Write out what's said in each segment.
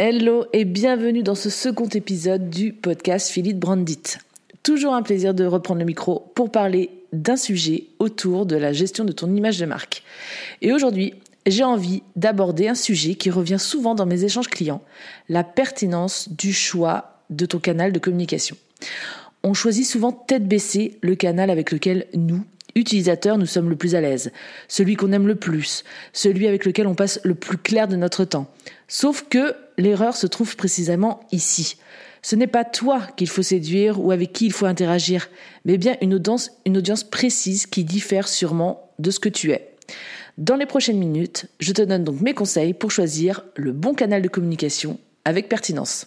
Hello et bienvenue dans ce second épisode du podcast Philippe Brandit. Toujours un plaisir de reprendre le micro pour parler d'un sujet autour de la gestion de ton image de marque. Et aujourd'hui, j'ai envie d'aborder un sujet qui revient souvent dans mes échanges clients, la pertinence du choix de ton canal de communication. On choisit souvent tête baissée le canal avec lequel nous, utilisateurs, nous sommes le plus à l'aise, celui qu'on aime le plus, celui avec lequel on passe le plus clair de notre temps. Sauf que l'erreur se trouve précisément ici. Ce n'est pas toi qu'il faut séduire ou avec qui il faut interagir, mais bien une audience, une audience précise qui diffère sûrement de ce que tu es. Dans les prochaines minutes, je te donne donc mes conseils pour choisir le bon canal de communication avec pertinence.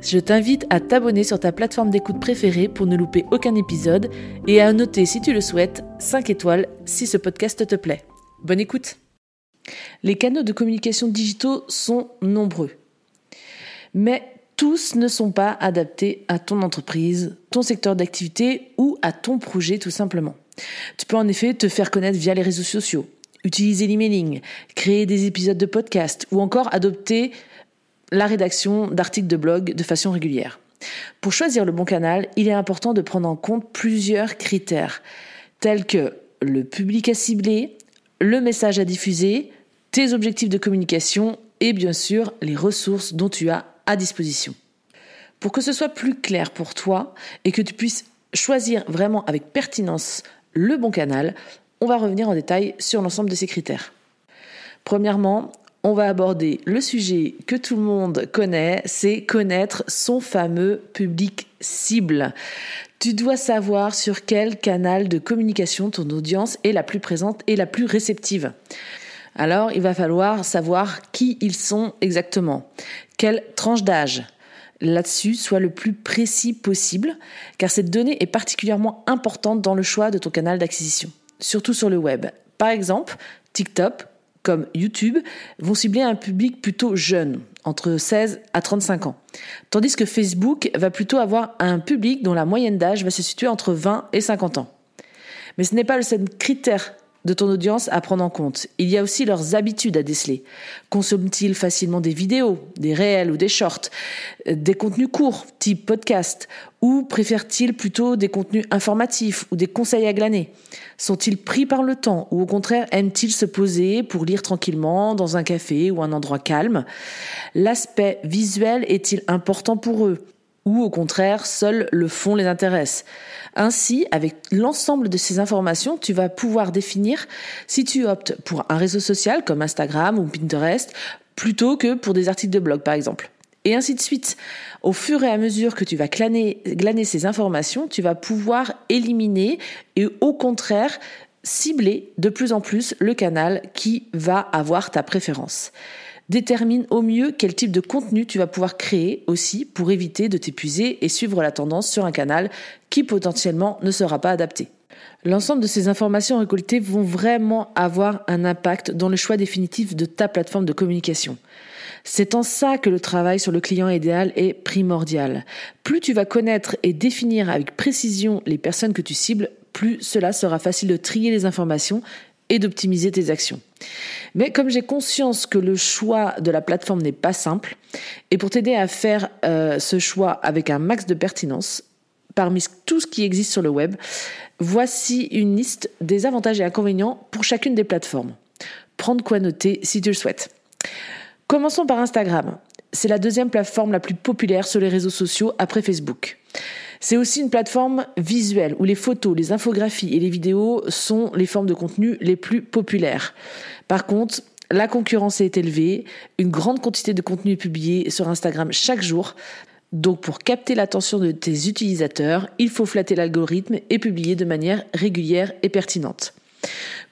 je t'invite à t'abonner sur ta plateforme d'écoute préférée pour ne louper aucun épisode et à noter si tu le souhaites 5 étoiles si ce podcast te plaît. Bonne écoute Les canaux de communication digitaux sont nombreux. Mais tous ne sont pas adaptés à ton entreprise, ton secteur d'activité ou à ton projet tout simplement. Tu peux en effet te faire connaître via les réseaux sociaux, utiliser l'emailing, créer des épisodes de podcast ou encore adopter la rédaction d'articles de blog de façon régulière. Pour choisir le bon canal, il est important de prendre en compte plusieurs critères, tels que le public à cibler, le message à diffuser, tes objectifs de communication et bien sûr les ressources dont tu as à disposition. Pour que ce soit plus clair pour toi et que tu puisses choisir vraiment avec pertinence le bon canal, on va revenir en détail sur l'ensemble de ces critères. Premièrement, on va aborder le sujet que tout le monde connaît, c'est connaître son fameux public cible. Tu dois savoir sur quel canal de communication ton audience est la plus présente et la plus réceptive. Alors, il va falloir savoir qui ils sont exactement, quelle tranche d'âge. Là-dessus, sois le plus précis possible, car cette donnée est particulièrement importante dans le choix de ton canal d'acquisition, surtout sur le web. Par exemple, TikTok comme YouTube vont cibler un public plutôt jeune, entre 16 à 35 ans. Tandis que Facebook va plutôt avoir un public dont la moyenne d'âge va se situer entre 20 et 50 ans. Mais ce n'est pas le seul critère de ton audience à prendre en compte. Il y a aussi leurs habitudes à déceler. Consomment-ils facilement des vidéos, des réels ou des shorts, euh, des contenus courts, type podcast, ou préfèrent-ils plutôt des contenus informatifs ou des conseils à glaner? Sont-ils pris par le temps ou au contraire aiment-ils se poser pour lire tranquillement dans un café ou un endroit calme? L'aspect visuel est-il important pour eux? Ou au contraire, seul le fond les intéresse. Ainsi, avec l'ensemble de ces informations, tu vas pouvoir définir si tu optes pour un réseau social comme Instagram ou Pinterest plutôt que pour des articles de blog par exemple. Et ainsi de suite. Au fur et à mesure que tu vas glaner, glaner ces informations, tu vas pouvoir éliminer et au contraire cibler de plus en plus le canal qui va avoir ta préférence. Détermine au mieux quel type de contenu tu vas pouvoir créer aussi pour éviter de t'épuiser et suivre la tendance sur un canal qui potentiellement ne sera pas adapté. L'ensemble de ces informations récoltées vont vraiment avoir un impact dans le choix définitif de ta plateforme de communication. C'est en ça que le travail sur le client idéal est primordial. Plus tu vas connaître et définir avec précision les personnes que tu cibles, plus cela sera facile de trier les informations et d'optimiser tes actions. Mais comme j'ai conscience que le choix de la plateforme n'est pas simple, et pour t'aider à faire euh, ce choix avec un max de pertinence, parmi tout ce qui existe sur le web, voici une liste des avantages et inconvénients pour chacune des plateformes. Prendre quoi noter si tu le souhaites. Commençons par Instagram. C'est la deuxième plateforme la plus populaire sur les réseaux sociaux après Facebook. C'est aussi une plateforme visuelle où les photos, les infographies et les vidéos sont les formes de contenu les plus populaires. Par contre, la concurrence est élevée, une grande quantité de contenu est publié sur Instagram chaque jour. Donc pour capter l'attention de tes utilisateurs, il faut flatter l'algorithme et publier de manière régulière et pertinente.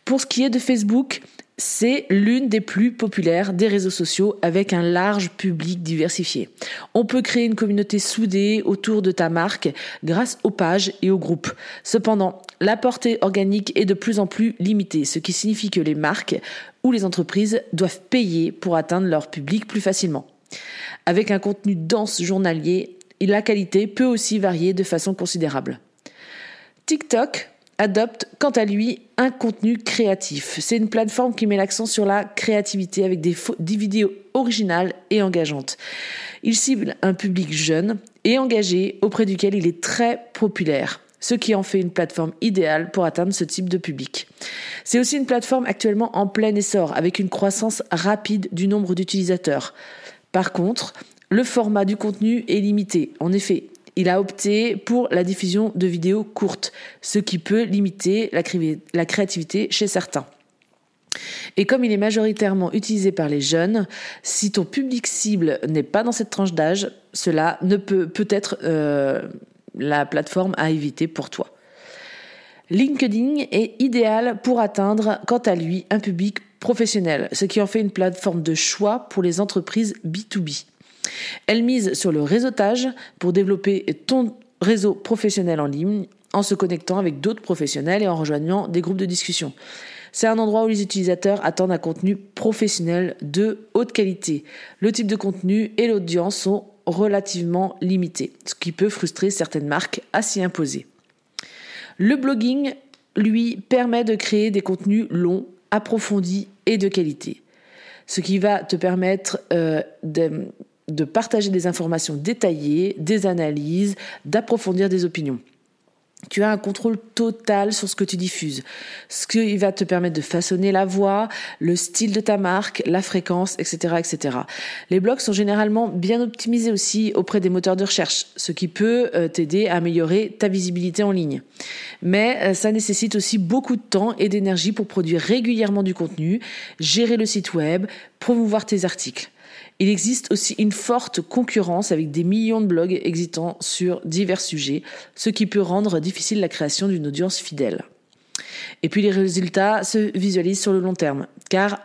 Pour ce qui est de Facebook, c'est l'une des plus populaires des réseaux sociaux avec un large public diversifié. On peut créer une communauté soudée autour de ta marque grâce aux pages et aux groupes. Cependant, la portée organique est de plus en plus limitée, ce qui signifie que les marques ou les entreprises doivent payer pour atteindre leur public plus facilement. Avec un contenu dense journalier, la qualité peut aussi varier de façon considérable. TikTok adopte quant à lui un contenu créatif. C'est une plateforme qui met l'accent sur la créativité avec des, vidéos originales et engageantes. Il cible un public jeune et engagé auprès duquel il est très populaire ce qui en fait une plateforme idéale pour atteindre ce type de public. C'est aussi une plateforme actuellement en plein essor avec une croissance rapide du nombre d'utilisateurs. Par contre, le format du contenu est limité. En effet, il a opté pour la diffusion de vidéos courtes, ce qui peut limiter la créativité chez certains. Et comme il est majoritairement utilisé par les jeunes, si ton public cible n'est pas dans cette tranche d'âge, cela ne peut peut être euh, la plateforme à éviter pour toi. LinkedIn est idéal pour atteindre, quant à lui, un public professionnel, ce qui en fait une plateforme de choix pour les entreprises B2B. Elle mise sur le réseautage pour développer ton réseau professionnel en ligne en se connectant avec d'autres professionnels et en rejoignant des groupes de discussion. C'est un endroit où les utilisateurs attendent un contenu professionnel de haute qualité. Le type de contenu et l'audience sont relativement limités, ce qui peut frustrer certaines marques à s'y imposer. Le blogging, lui, permet de créer des contenus longs, approfondis et de qualité, ce qui va te permettre euh, de de partager des informations détaillées, des analyses, d'approfondir des opinions. Tu as un contrôle total sur ce que tu diffuses, ce qui va te permettre de façonner la voix, le style de ta marque, la fréquence, etc., etc. Les blogs sont généralement bien optimisés aussi auprès des moteurs de recherche, ce qui peut euh, t'aider à améliorer ta visibilité en ligne. Mais euh, ça nécessite aussi beaucoup de temps et d'énergie pour produire régulièrement du contenu, gérer le site web, promouvoir tes articles. Il existe aussi une forte concurrence avec des millions de blogs existant sur divers sujets, ce qui peut rendre difficile la création d'une audience fidèle. Et puis les résultats se visualisent sur le long terme, car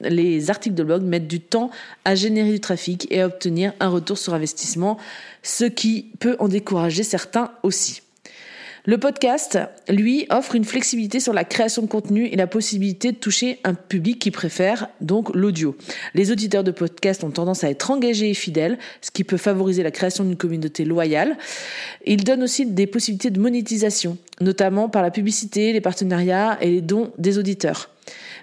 les articles de blog mettent du temps à générer du trafic et à obtenir un retour sur investissement, ce qui peut en décourager certains aussi. Le podcast, lui, offre une flexibilité sur la création de contenu et la possibilité de toucher un public qui préfère donc l'audio. Les auditeurs de podcast ont tendance à être engagés et fidèles, ce qui peut favoriser la création d'une communauté loyale. Il donne aussi des possibilités de monétisation, notamment par la publicité, les partenariats et les dons des auditeurs.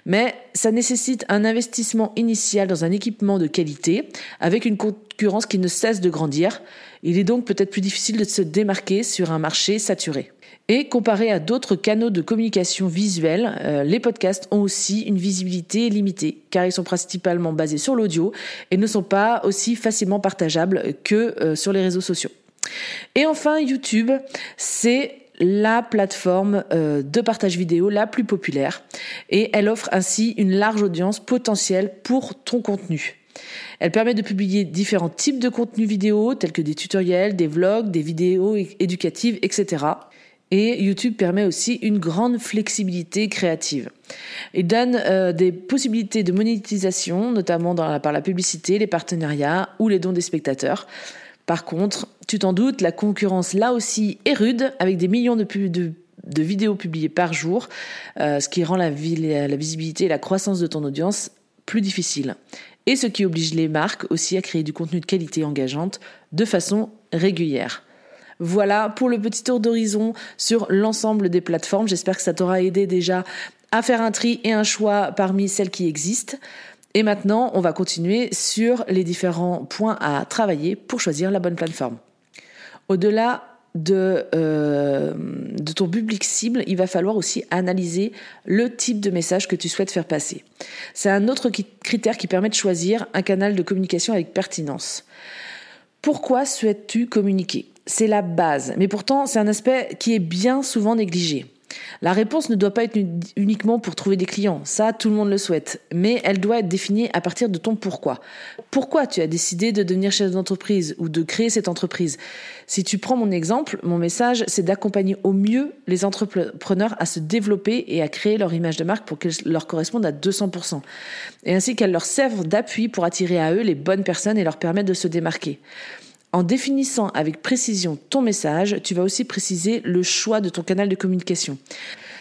Mais ça nécessite un investissement initial dans un équipement de qualité, avec une concurrence qui ne cesse de grandir. Il est donc peut-être plus difficile de se démarquer sur un marché saturé. Et comparé à d'autres canaux de communication visuelle, euh, les podcasts ont aussi une visibilité limitée, car ils sont principalement basés sur l'audio et ne sont pas aussi facilement partageables que euh, sur les réseaux sociaux. Et enfin, YouTube, c'est la plateforme euh, de partage vidéo la plus populaire et elle offre ainsi une large audience potentielle pour ton contenu. Elle permet de publier différents types de contenus vidéo tels que des tutoriels, des vlogs, des vidéos éducatives, etc. Et YouTube permet aussi une grande flexibilité créative. Il donne euh, des possibilités de monétisation, notamment par la publicité, les partenariats ou les dons des spectateurs. Par contre, tu t'en doutes, la concurrence là aussi est rude, avec des millions de, vidéos publiées par jour, euh, ce qui rend la, la visibilité et la croissance de ton audience plus difficile. Et ce qui oblige les marques aussi à créer du contenu de qualité engageante de façon régulière. Voilà pour le petit tour d'horizon sur l'ensemble des plateformes. J'espère que ça t'aura aidé déjà à faire un tri et un choix parmi celles qui existent. Et maintenant, on va continuer sur les différents points à travailler pour choisir la bonne plateforme. Au-delà de, euh, de ton public cible, il va falloir aussi analyser le type de message que tu souhaites faire passer. C'est un autre critère qui permet de choisir un canal de communication avec pertinence. Pourquoi souhaites-tu communiquer? C'est la base, mais pourtant c'est un aspect qui est bien souvent négligé. La réponse ne doit pas être uniquement pour trouver des clients, ça tout le monde le souhaite, mais elle doit être définie à partir de ton pourquoi. Pourquoi tu as décidé de devenir chef d'entreprise ou de créer cette entreprise? Si tu prends mon exemple, mon message c'est d'accompagner au mieux les entrepreneurs à se développer et à créer leur image de marque pour qu'elle leur corresponde à 200%, et ainsi qu'elle leur serve d'appui pour attirer à eux les bonnes personnes et leur permettre de se démarquer. En définissant avec précision ton message, tu vas aussi préciser le choix de ton canal de communication.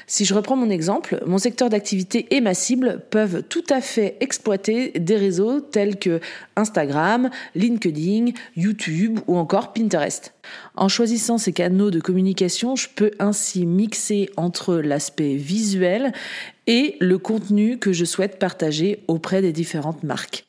Si je reprends mon exemple, mon secteur d'activité et ma cible peuvent tout à fait exploiter des réseaux tels que Instagram, LinkedIn, YouTube ou encore Pinterest. En choisissant ces canaux de communication, je peux ainsi mixer entre l'aspect visuel et le contenu que je souhaite partager auprès des différentes marques.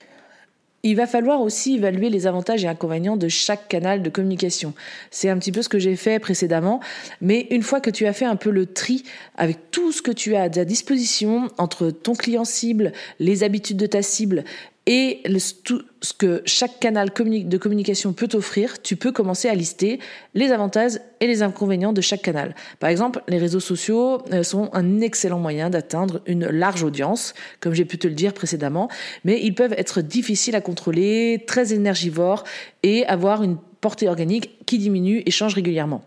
Il va falloir aussi évaluer les avantages et inconvénients de chaque canal de communication. C'est un petit peu ce que j'ai fait précédemment, mais une fois que tu as fait un peu le tri avec tout ce que tu as à ta disposition entre ton client cible, les habitudes de ta cible et tout ce que chaque canal de communication peut offrir, tu peux commencer à lister les avantages et les inconvénients de chaque canal. Par exemple, les réseaux sociaux euh, sont un excellent moyen d'atteindre une large audience, comme j'ai pu te le dire précédemment, mais ils peuvent être difficiles à contrôler, très énergivores et avoir une portée organique qui diminue et change régulièrement.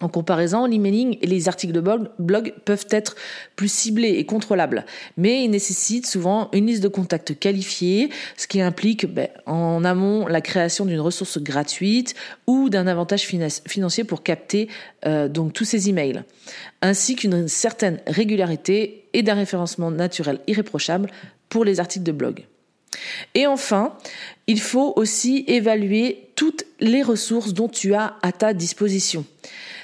En comparaison, l'emailing et les articles de blog peuvent être plus ciblés et contrôlables, mais ils nécessitent souvent une liste de contacts qualifiés, ce qui implique ben, en amont la création d'une ressource gratuite ou d'un avantage financier pour capter euh, donc tous ces emails, ainsi qu'une certaine régularité et d'un référencement naturel irréprochable pour les articles de blog. Et enfin, il faut aussi évaluer toutes les ressources dont tu as à ta disposition.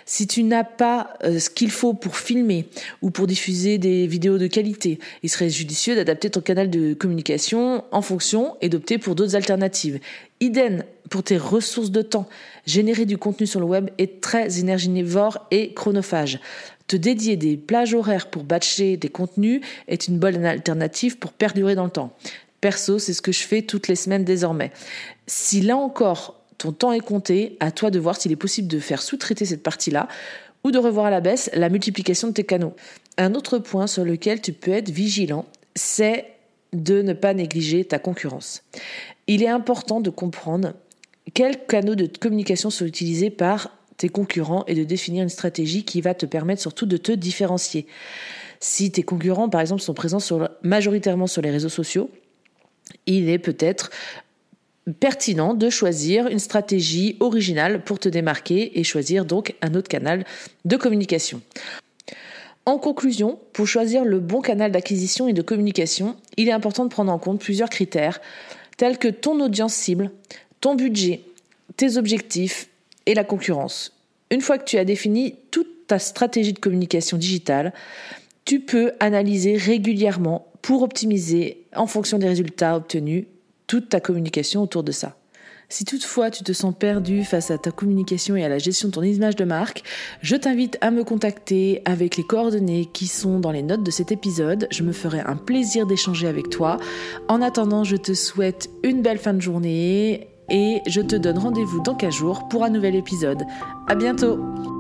Si tu n'as pas euh, ce qu'il faut pour filmer ou pour diffuser des vidéos de qualité, il serait judicieux d'adapter ton canal de communication en fonction et d'opter pour d'autres alternatives. Idem pour tes ressources de temps. Générer du contenu sur le web est très énergivore et chronophage. Te dédier des plages horaires pour batcher des contenus est une bonne alternative pour perdurer dans le temps. Perso, c'est ce que je fais toutes les semaines désormais. Si là encore, ton temps est compté, à toi de voir s'il est possible de faire sous-traiter cette partie-là ou de revoir à la baisse la multiplication de tes canaux. Un autre point sur lequel tu peux être vigilant, c'est de ne pas négliger ta concurrence. Il est important de comprendre quels canaux de communication sont utilisés par tes concurrents et de définir une stratégie qui va te permettre surtout de te différencier. Si tes concurrents, par exemple, sont présents majoritairement sur les réseaux sociaux, il est peut-être pertinent de choisir une stratégie originale pour te démarquer et choisir donc un autre canal de communication. En conclusion, pour choisir le bon canal d'acquisition et de communication, il est important de prendre en compte plusieurs critères tels que ton audience cible, ton budget, tes objectifs et la concurrence. Une fois que tu as défini toute ta stratégie de communication digitale, tu peux analyser régulièrement pour optimiser en fonction des résultats obtenus toute ta communication autour de ça. Si toutefois tu te sens perdu face à ta communication et à la gestion de ton image de marque, je t'invite à me contacter avec les coordonnées qui sont dans les notes de cet épisode. Je me ferai un plaisir d'échanger avec toi. En attendant, je te souhaite une belle fin de journée et je te donne rendez-vous dans 15 jours pour un nouvel épisode. À bientôt!